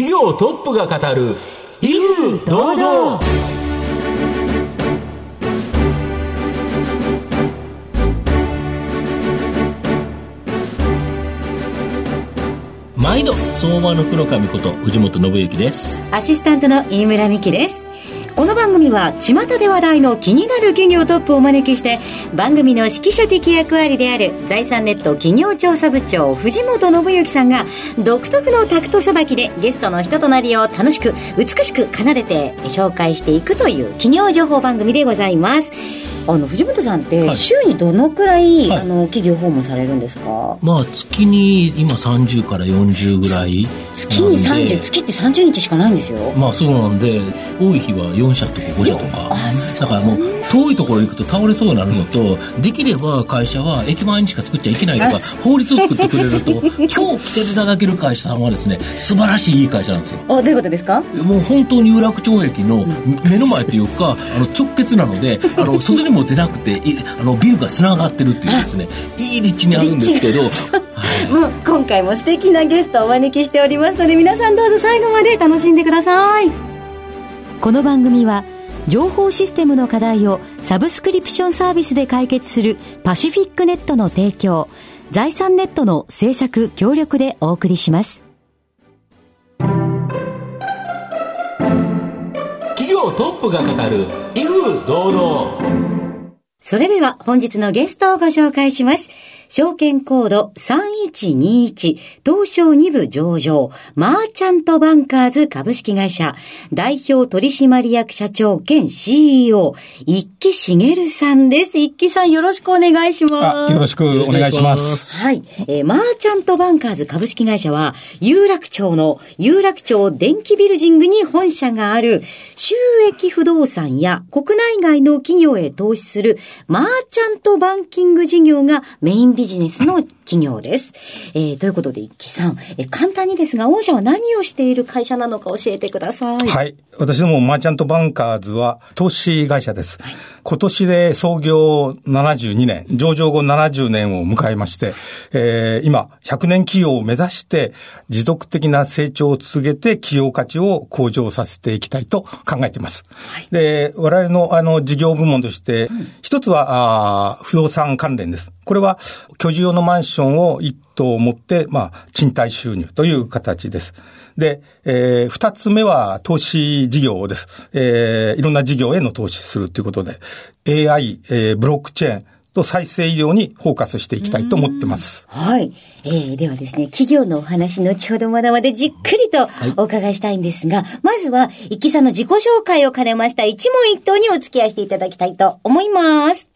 企業トップが語る威風堂々。毎度相場の黒髪こと藤本信之です。アシスタントの飯村美希です。この番組は巷で話題の気になる企業トップをお招きして番組の指揮者的役割である財産ネット企業調査部長藤本信之さんが独特のタクトさばきでゲストの人となりを楽しく美しく奏でて紹介していくという企業情報番組でございます。あの藤本さんって週にどのくらい、はい、あの企業訪問されるんですか？まあ月に今30から40ぐらい月に30月って30日しかないんですよ。まあそうなんで多い日は4社とか5社とか。だからもう遠いところ行くと倒れそうになるのとできれば会社は駅前にしか作っちゃいけないとか法律を作ってくれると 今日来ていただける会社さんはですね素晴らしいいい会社なんですよ。あどういうことですか？もう本当に有楽町駅の目の前というかあの直結なのであの 外にも出なくてあのビルがつながってるっていうですねいい立地にあるんですけど、はい、もう今回も素敵なゲストをお招きしておりますので皆さんどうぞ最後まで楽しんでください。この番組は情報システムの課題をサブスクリプションサービスで解決するパシフィックネットの提供財産ネットの制作協力でお送りします企業トップが語る威風堂々それでは本日のゲストをご紹介します。証券コード3121東証2部上場マーチャントバンカーズ株式会社代表取締役社長兼 CEO 一木茂さんです。一木さんよろしくお願いします。よろしくお願いします。はい、えー。マーチャントバンカーズ株式会社は有楽町の有楽町電気ビルジングに本社がある収益不動産や国内外の企業へ投資するマーチャントバンキング事業がメインビジネスの企業です。えー、ということで、一木さん、え簡単にですが、御社は何をしている会社なのか教えてください。はい。私どもマーチャントバンカーズは投資会社です。はい、今年で創業72年、上場後70年を迎えまして、えー、今、100年企業を目指して持続的な成長を続けて企業価値を向上させていきたいと考えています。はい、で、我々のあの事業部門として、一つはあ不動産関連です。これは居住用のマンションを一棟持って、まあ、賃貸収入という形です。で、えー、二つ目は投資事業です。えー、いろんな事業への投資するということで、AI、えー、ブロックチェーン、と再生医療にフォーカスしていきたいと思ってます。はい。えー、ではですね、企業のお話、後ほどまだまでじっくりとお伺いしたいんですが、はい、まずは、一木さんの自己紹介を兼ねました一問一答にお付き合いしていただきたいと思います。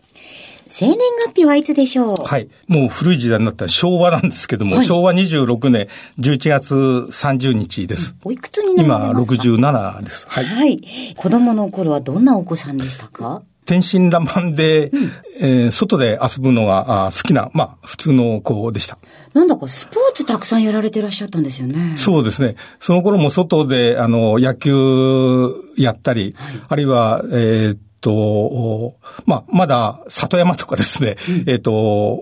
生年月日はいつでしょう？はい。もう古い時代になったら昭和なんですけども、はい、昭和26年11月30日です。おいくつになりますか今67です。はい。はい。子供の頃はどんなお子さんでしたか？天真爛漫で、うん、えー、外で遊ぶのが好きな、まあ、普通の子でした。なんだかスポーツたくさんやられてらっしゃったんですよね。そうですね。その頃も外で、あの、野球やったり、はい、あるいは、えー、と、まあ、まだ里山とかですね、うん、えっ、と、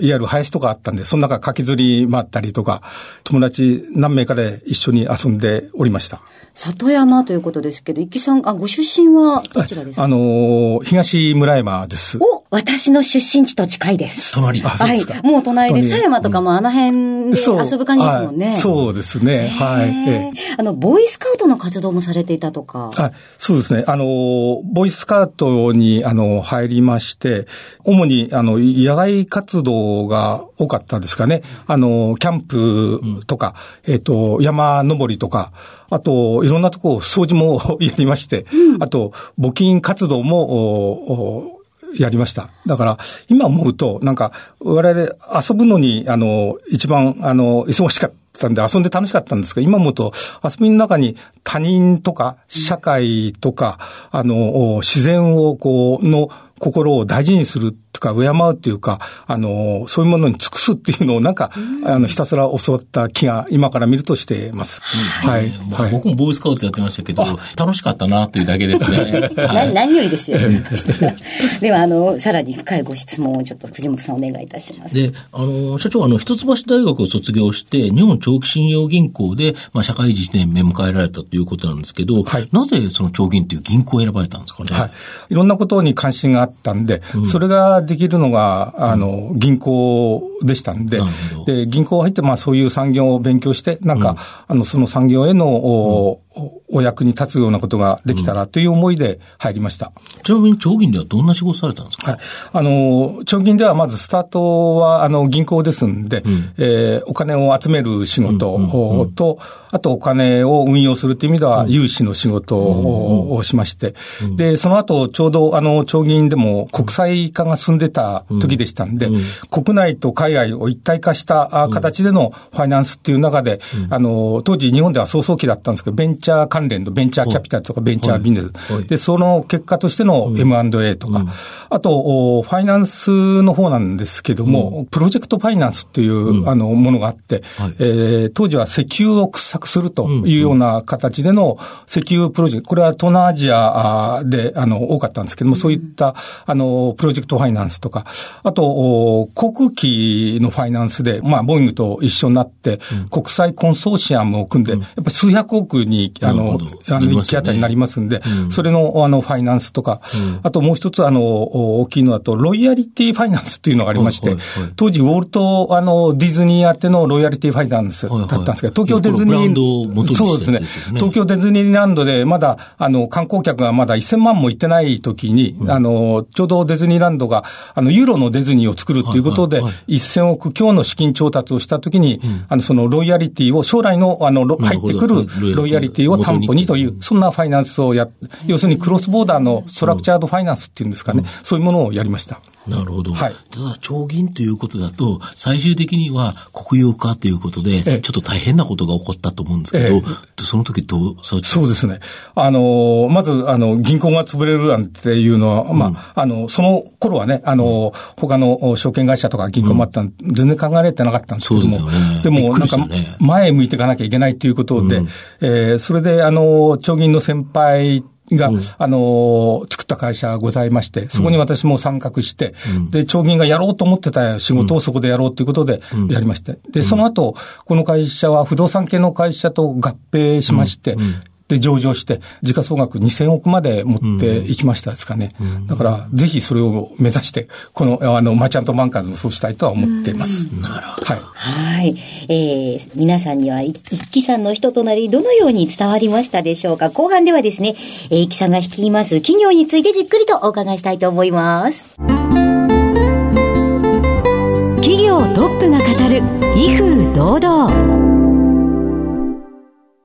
いわゆる林とかあったんで、その中かきずり回ったりとか、友達何名かで一緒に遊んでおりました。里山ということですけど、一木さん、あ、ご出身はどちらですか？あの、東村山です。お私の出身地と近いです。隣。はい。もう隣で、狭山とかもあの辺で遊ぶ感じですもんね。そうですね。はい。あの、ボーイスカウトの活動もされていたとか。あそうですね。あの、ボーイスカートに、あの、入りまして、主に、あの、野外活動が多かったですかね。あの、キャンプとか、うん、えっ、と、山登りとか、あと、いろんなとこ掃除も やりまして、うん、あと、募金活動も、やりました。だから、今思うと、なんか、我々遊ぶのに、あの、一番、あの、忙しかったんで遊んで楽しかったんですけど、今思うと、遊びの中に他人とか、社会とか、あの、自然を、こう、の心を大事にするか、敬うっていうか、あの、そういうものに尽くすっていうのをなんか、あの、ひたすら教わった気が今から見るとしてます。はい。まあ、僕もボーイスカウトやってましたけど、楽しかったなというだけですね。はい、何よりですよ。では、あの、さらに深いご質問をちょっと藤本さんお願いいたします。で、あの、社長、あの、一橋大学を卒業して、日本長期信用銀行で、まあ、社会人年目迎えられたということなんですけど、はい、なぜその長銀という銀行を選ばれたんですかね？はい。いろんなことに関心があったんで、うん、それができるのが、あの、銀行でしたんで、で、銀行入って、まあ、そういう産業を勉強して、なんか、うん、あの、その産業への、おお役に立つようなことができたらという思いで入りました。うん、ちなみに、長銀ではどんな仕事されたんですか？はい。あの、長銀ではまずスタートは、あの、銀行ですんで、うん、えー、お金を集める仕事と、うんあとお金を運用するという意味では、融資の仕事をしまして、で、その後、ちょうど、あの、長銀でも国際化が進んでた時でしたんで、国内と海外を一体化した形でのファイナンスっていう中で、あの、当時日本では早々期だったんですけど、ベンチャー関連のベンチャーキャピタルとかベンチャービジネス。で、その結果としての M&A とか、あと、ファイナンスの方なんですけども、プロジェクトファイナンスっていう、あの、ものがあって、え当時は石油を掘削するというような形での石油プロジェクト、これは東南アジアで、あの、多かったんですけども、そういった、あの、プロジェクトファイナンスとか、あと、航空機のファイナンスで、まあ、ボーイングと一緒になって、国際コンソーシアムを組んで、やっぱり数百億に、あの、あの、一機当たりになりますんで、それの、あの、ファイナンスとか、あともう一つ、あの、大きいのだと、ロイヤリティファイナンスっていうのがありまして、当時、ウォルト、あの、ディズニー宛てのロイヤリティファイナンスだったんですけど、東京ディズニー、そうですね。東京ディズニーランドで、まだ、あの、観光客がまだ1000万も行ってない時に、あの、ちょうどディズニーランドが、あの、ユーロのディズニーを作るということで、1000億強の資金調達をした時に、あの、そのロイヤリティを、将来の、あの、入ってくるロイヤリティを担保にという、そんなファイナンスをや、要するにクロスボーダーのストラクチャードファイナンスっていうんですかね、そういうものをやりました。なるほど。はい。ただ、長銀ということだと、最終的には国有化ということで、ちょっと大変なことが起こったと思うんですけど、その時どうそうですね。あの、まず、あの、銀行が潰れるなんていうのは、まあ、あの、その頃はね、あの、他の証券会社とか銀行もあった、全然考えられてなかったんですけども、でも、なんか、前向いていかなきゃいけないということで、えそれで、あの、長銀の先輩が、うん、あの、作った会社がございまして、そこに私も参画して、うん、で、長銀がやろうと思ってた仕事をそこでやろうということでやりまして、で、その後、この会社は不動産系の会社と合併しまして、で上場して、時価総額2000億まで持っていきましたですかね。うん、だから、ぜひそれを目指して、この、あの、マーチャントバンカーズもそうしたいとは思っています。なるほど。はい。はい。えー、皆さんには、一木さんの人となり、どのように伝わりましたでしょうか？後半ではですね、えー、一木さんが率います企業についてじっくりとお伺いしたいと思います。企業トップが語る、威風堂々。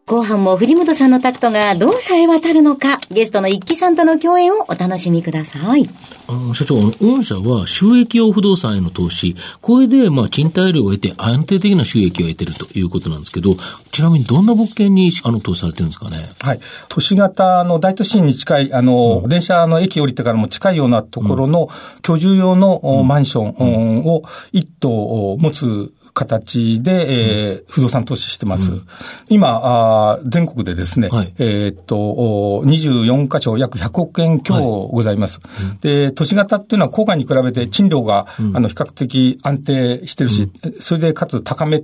後半も藤本さんのタクトがどうさえ渡るのか、ゲストの一木さんとの共演をお楽しみください。あの、社長、御社は収益用不動産への投資、これで、まあ、賃貸料を得て安定的な収益を得てるということなんですけど、ちなみにどんな物件に、あの、投資されてるんですかね？はい。都市型の大都心に近い、あの、うん、電車の駅降りてからも近いようなところの居住用のマンションを一棟持つ形で、えー、不動産投資してます。うん、今あ、全国でですね、はい、えっと、24箇所約100億円強ございます。はい、で、都市型っていうのは郊外に比べて賃料が、うん、あの、比較的安定してるし、うん、それでかつ高め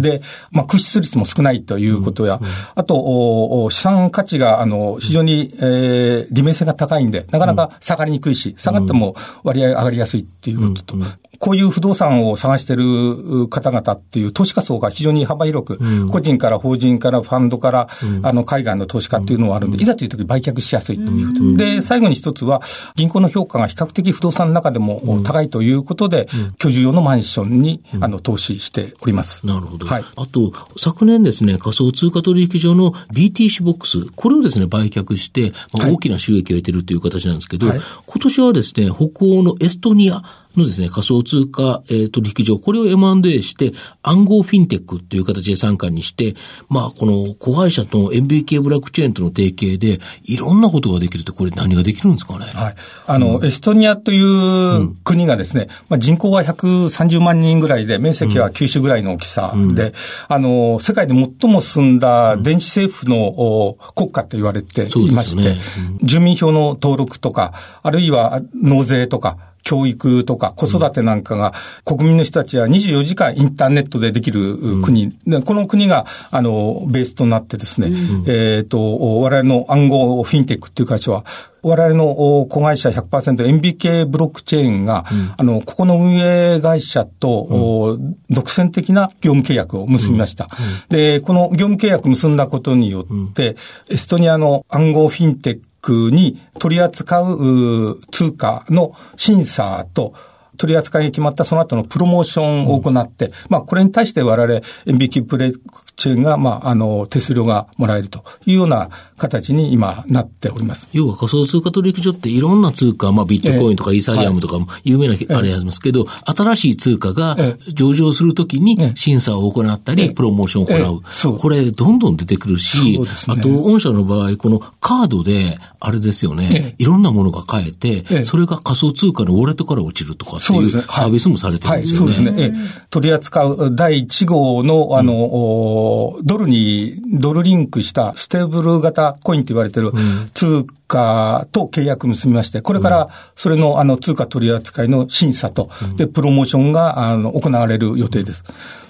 で、まあ、空室率も少ないということや、あと、資産価値が、あの、非常に、えー、利面性が高いんで、なかなか下がりにくいし、下がっても割合上がりやすいっていうことと、こういう不動産を探してる方々っていう投資家層が非常に幅広く、うん、個人から法人からファンドから、うん、あの、海外の投資家っていうのもあるんで、いざという時売却しやすいということ。で、最後に一つは、銀行の評価が比較的不動産の中でも高いということで、居住用のマンションに、あの、投資しております。なるほど。はい。あと、昨年ですね、仮想通貨取引所の BTC ボックス、これをですね、売却して、まあ、大きな収益を得てるという形なんですけど、はい、今年はですね、北欧のエストニア、のですね、仮想通貨、えー、取引所、これを M&A して、暗号フィンテックという形で参加にして、まあ、この子会社と MBK ブラックチェーンとの提携で、いろんなことができると、これ何ができるんですかね？はい。あの、うん、エストニアという国がですね、まあ、人口は130万人ぐらいで、面積は九州ぐらいの大きさで、うん、あの、世界で最も進んだ電子政府の国家と言われていまして、ね。うん、住民票の登録とか、あるいは納税とか、教育とか子育てなんかが、国民の人たちは24時間インターネットでできる国、うん、この国が、あの、ベースとなってですね、うん、えっ、と、我々の暗号フィンテックっていう会社は、我々の子会社100%、MBK ブロックチェーンが、うん、あの、ここの運営会社と、独占的な業務契約を結びました。で、この業務契約結んだことによって、エストニアの暗号フィンテッククに取り扱う通貨の審査と、取り扱いが決まったその後のプロモーションを行って、うん、まあ、これに対して我々、MBQ プレイチェーンが、まあ、あの、手数料がもらえるというような形に今なっております。要は仮想通貨取引所っていろんな通貨、まあ、ビットコインとかイーサリアムとかも有名なあれありますけど、新しい通貨が上場するときに審査を行ったり、プロモーションを行う。これ、どんどん出てくるし、ね、あと、御社の場合、このカードで、あれですよね、いろんなものが買えて、それが仮想通貨のウォレットから落ちるとかってい。うサービスもされてるんですよね。そうですね。取り扱う第1号の、あの、ドルに、ドルリンクしたステーブル型コインと言われてる通貨と契約結びまして、これからそれのあの通貨取り扱いの審査と、で、プロモーションがあの行われる予定です。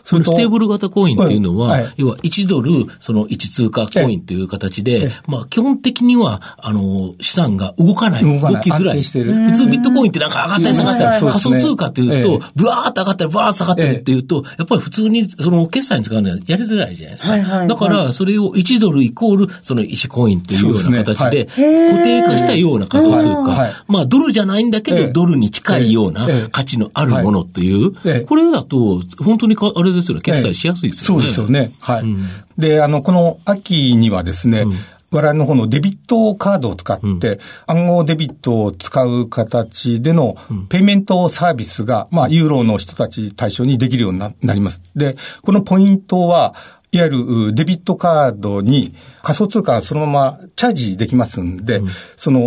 そのステーブル型コインっていうのは、はい、要は1ドル、その1通貨コインという形で、まあ基本的には、あの、資産が動かない。動きづらい。普通ビットコインってなんか上がったり下がったり、仮想通貨っていうと、ブワーって上がったり、ブワーって下がったりっていうと、やっぱり普通にその決済に使うのはやりづらいじゃないですか。だから、それを1ドルイコール、その1コインっていうような形で、固定化したような仮想通貨。まあドルじゃないんだけど、ドルに近いような価値のあるものっていう、これだと、本当にあれですよね、決済しやすいですよね。そうですよね。はい。うん、で、あの、この秋にはですね、うん我々の方のデビットカードを使って、暗号デビットを使う形でのペイメントサービスが、まあ、ユーロの人たち対象にできるようになります。で、このポイントは、いわゆるデビットカードに仮想通貨そのままチャージできますんで、うん、その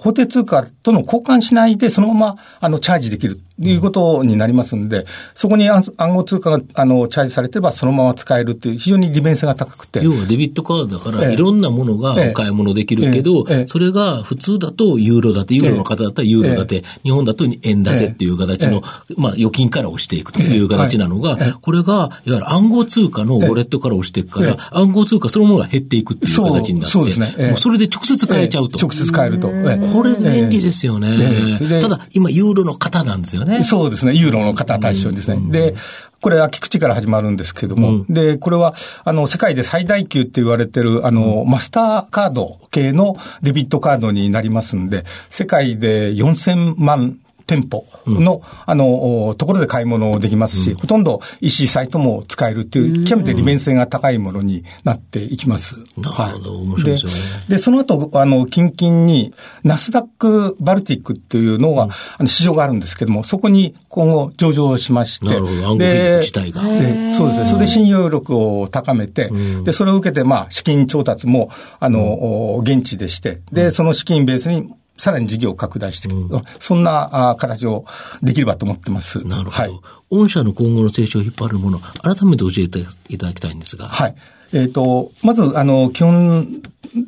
法定通貨との交換しないでそのままあのチャージできるということになりますんで、そこに暗号通貨があのチャージされてればそのまま使えるっていう非常に利便性が高くて。要はデビットカードだからいろんなものがお買い物できるけど、それが普通だとユーロだて、ユーロの方だったらユーロだて、日本だと円建てっていう形の、まあ預金から押していくという形なのが、これがいわゆる暗号通貨のウォレットから押していくから、暗号通貨そのものが減っていくっていう形になって、そう。ですね。もうそれで直接買えちゃうと。直接買えると。これ便利ですよね。ただ今ユーロの方なんですよね。そうですね。ユーロの方対象ですね。で、これ、秋口から始まるんですけれども、うん、で、これは、あの、世界で最大級って言われてる、あの、うん、マスターカード系のデビットカードになりますんで、世界で4000万店舗の、うん、あの、ところで買い物できますし、うん、ほとんど EC サイトも使えるっていう、極めて利便性が高いものになっていきます。なるほど、はい、面白いですよね。で、その後、あの、近々に、ナスダックバルティックっていうのが、うん、あの、市場があるんですけども、そこに今後上場しまして、なるほど、で、自体が。で、そうですね。それで信用力を高めて、で、それを受けて、まあ、資金調達も、あの、現地でして、で、その資金ベースに、さらに事業を拡大していく、うん、そんなあ形をできればと思ってます。なるほど。はい、御社の今後の成長を引っ張るもの、改めて教えていただきたいんですが。はい。えっ、ー、と、まず、あの、基本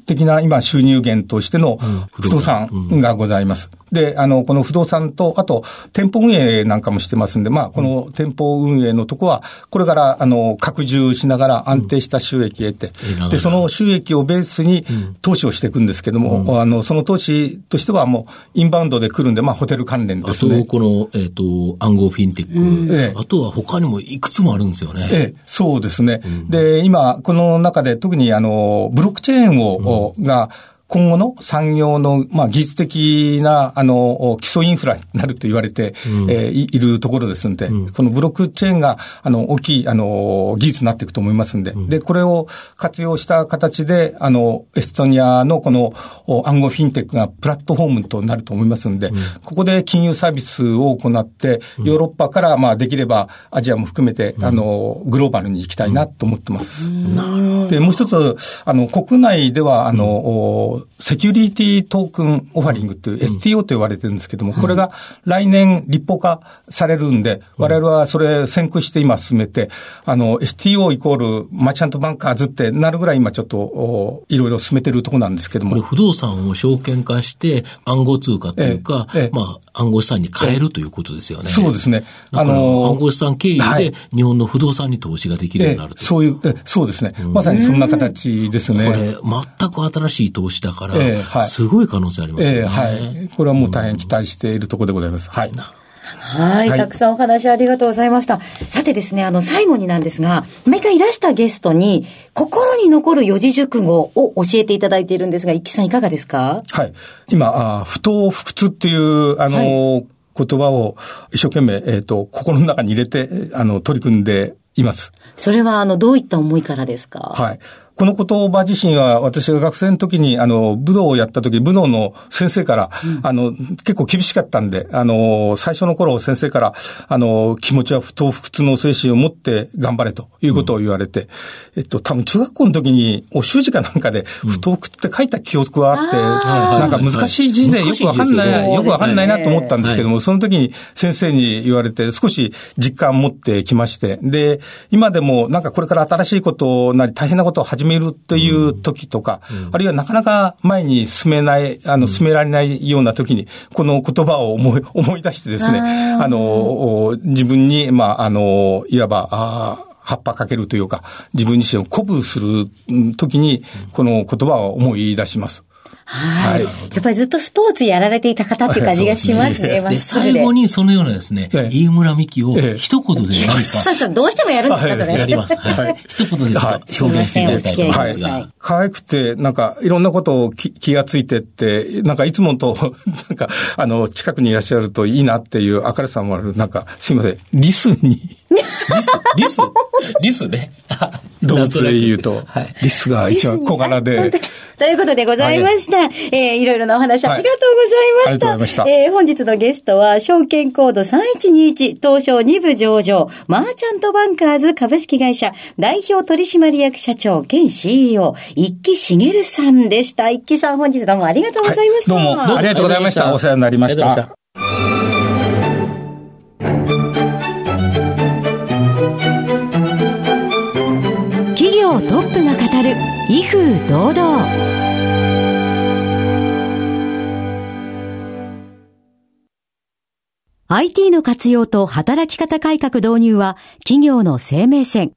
的な今収入源としての不動産がございます。で、あの、この不動産と、あと、店舗運営なんかもしてますんで、まあ、この店舗運営のとこは、これから、あの、拡充しながら安定した収益を得て、うん、で、その収益をベースに投資をしていくんですけども、うん、あの、その投資としてはもう、インバウンドで来るんで、まあ、ホテル関連ですね。あと、この、えっ、ー、と、暗号フィンテック、うん。ええ、あとは他にもいくつもあるんですよね。ええ、そうですね。で、今、この中で特に、あの、ブロックチェーンを、が、今後の産業の、まあ、技術的な、あの、基礎インフラになると言われて、うん、えー、いるところですんで、うん、このブロックチェーンが、あの、大きい、あの、技術になっていくと思いますんで、うん、で、これを活用した形で、あの、エストニアのこの暗号フィンテックがプラットフォームとなると思いますんで、ここで金融サービスを行って、ヨーロッパから、まあ、できればアジアも含めて、あの、グローバルに行きたいなと思ってます。で、もう一つ、あの、国内では、あの、セキュリティトークンオファリングという STO と言われてるんですけども、これが来年立法化されるんで、我々はそれ先駆して今進めて、あの、STO イコールマーチャントバンカーズってなるぐらい今ちょっと、いろいろ進めてるところなんですけども。これ不動産を証券化して暗号通貨というか、ええまあ、暗号資産に変えるということですよね。そうですね。あの暗号資産経由で日本の不動産に投資ができるようになると、そういう、そうですね。まさにそんな形ですね。これ、全く新しい投資だから、すごい可能性ありますよね。はい。これはもう大変期待しているところでございます。はい。はい、たくさんお話ありがとうございました。さてですね、あの、最後になんですが、毎回いらしたゲストに、心に残る四字熟語を教えていただいているんですが、一木さんいかがですか？はい。今、あ不当不屈っていう、あの、はい、言葉を一生懸命、えっ、ー、と、心の中に入れて、あの、取り組んでいます。それは、あの、どういった思いからですか？はい。この言葉自身は私が学生の時に、あの、武道をやった時、武道の先生から、うん、あの、結構厳しかったんで、あの、最初の頃先生から、あの、気持ちは不当不屈の精神を持って頑張れということを言われて、うん、えっと、多分中学校の時に、お習字かなんかで、不当不屈って書いた記憶があって、うん、なんか難しい字でよくわかんない、よくわかんないなと思ったんですけども、その時に先生に言われて、少し実感を持ってきまして、で、今でもなんかこれから新しいことなり大変なことを始めるっていう時とか、うん、あるいはなかなか前に進めない、あの、進められないような時に、この言葉を思い、思い出してですね、あの、自分に、まあ、あの、いわば、ああ、葉っぱかけるというか、自分自身を鼓舞する時に、この言葉を思い出します。はい。やっぱりずっとスポーツやられていた方っていう感じがしますね。で、最後にそのようなですね、飯村美希を一言で何か。そうそう、どうしてもやるんですか、それ。やります。はい。一言でちょっと表現していただきたいと思いますが。可愛くて、なんか、いろんなことを気がついてって、なんかいつもと、なんか、あの、近くにいらっしゃるといいなっていう明るさもある、なんか、すいません、リスに。リスリスリスね。動物で言うと、はい、リスが一番小柄で。ということでございました。はい、えー、いろいろなお話ありがとうございました。はい、ありがとうございました。えー、本日のゲストは、証券コード3121東証2部上場、マーチャントバンカーズ株式会社代表取締役社長兼 CEO、一木茂さんでした。一木さん、本日どうもありがとうございました。はい、どうもありがとうございました。お世話になりました。トップが語る威風堂々？IT の活用と働き方改革導入は企業の生命線。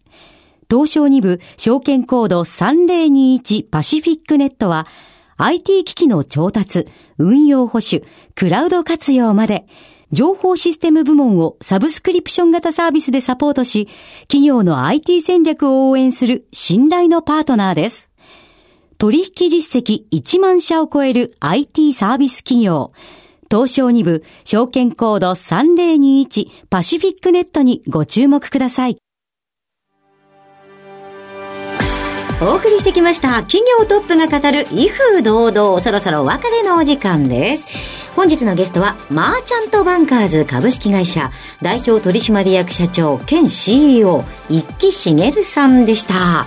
東証2部証券コード3021パシフィックネットは IT 機器の調達、運用保守、クラウド活用まで情報システム部門をサブスクリプション型サービスでサポートし、企業の IT 戦略を応援する信頼のパートナーです。取引実績1万社を超える IT サービス企業。東証2部証券コード3021パシフィックネットにご注目ください。お送りしてきました。企業トップが語る威風堂々、そろそろお別れのお時間です。本日のゲストは、マーチャントバンカーズ株式会社代表取締役社長兼 CEO、一木茂さんでした。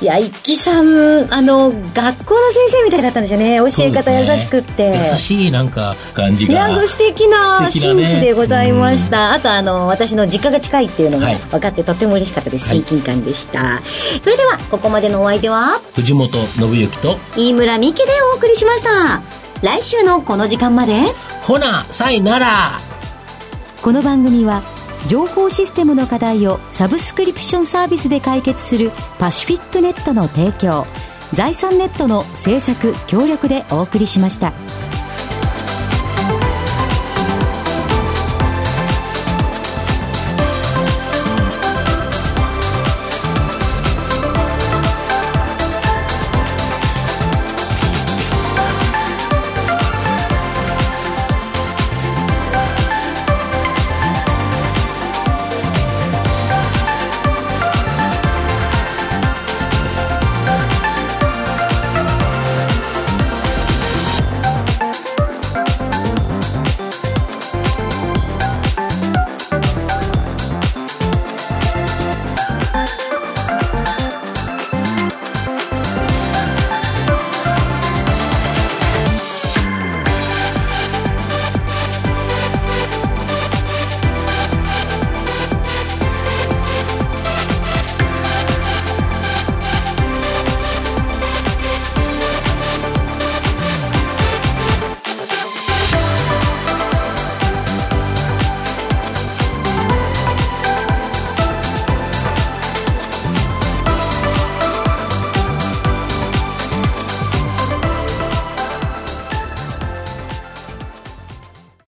いや、一木さん、あの、学校の先生みたいだったんですよね。教え方優しくって。ね、優しいなんか感じが。いや、素敵な紳士でございました。ね、あと、あの、私の実家が近いっていうのが分かって、とても嬉しかったです。親近感でした。それでは、ここまでのお相手は、藤本信之と飯村美希でお送りしました。来週のこの時間までほなさいならこの番組は情報システムの課題をサブスクリプションサービスで解決するパシフィックネットの提供財産ネットの制作協力でお送りしました。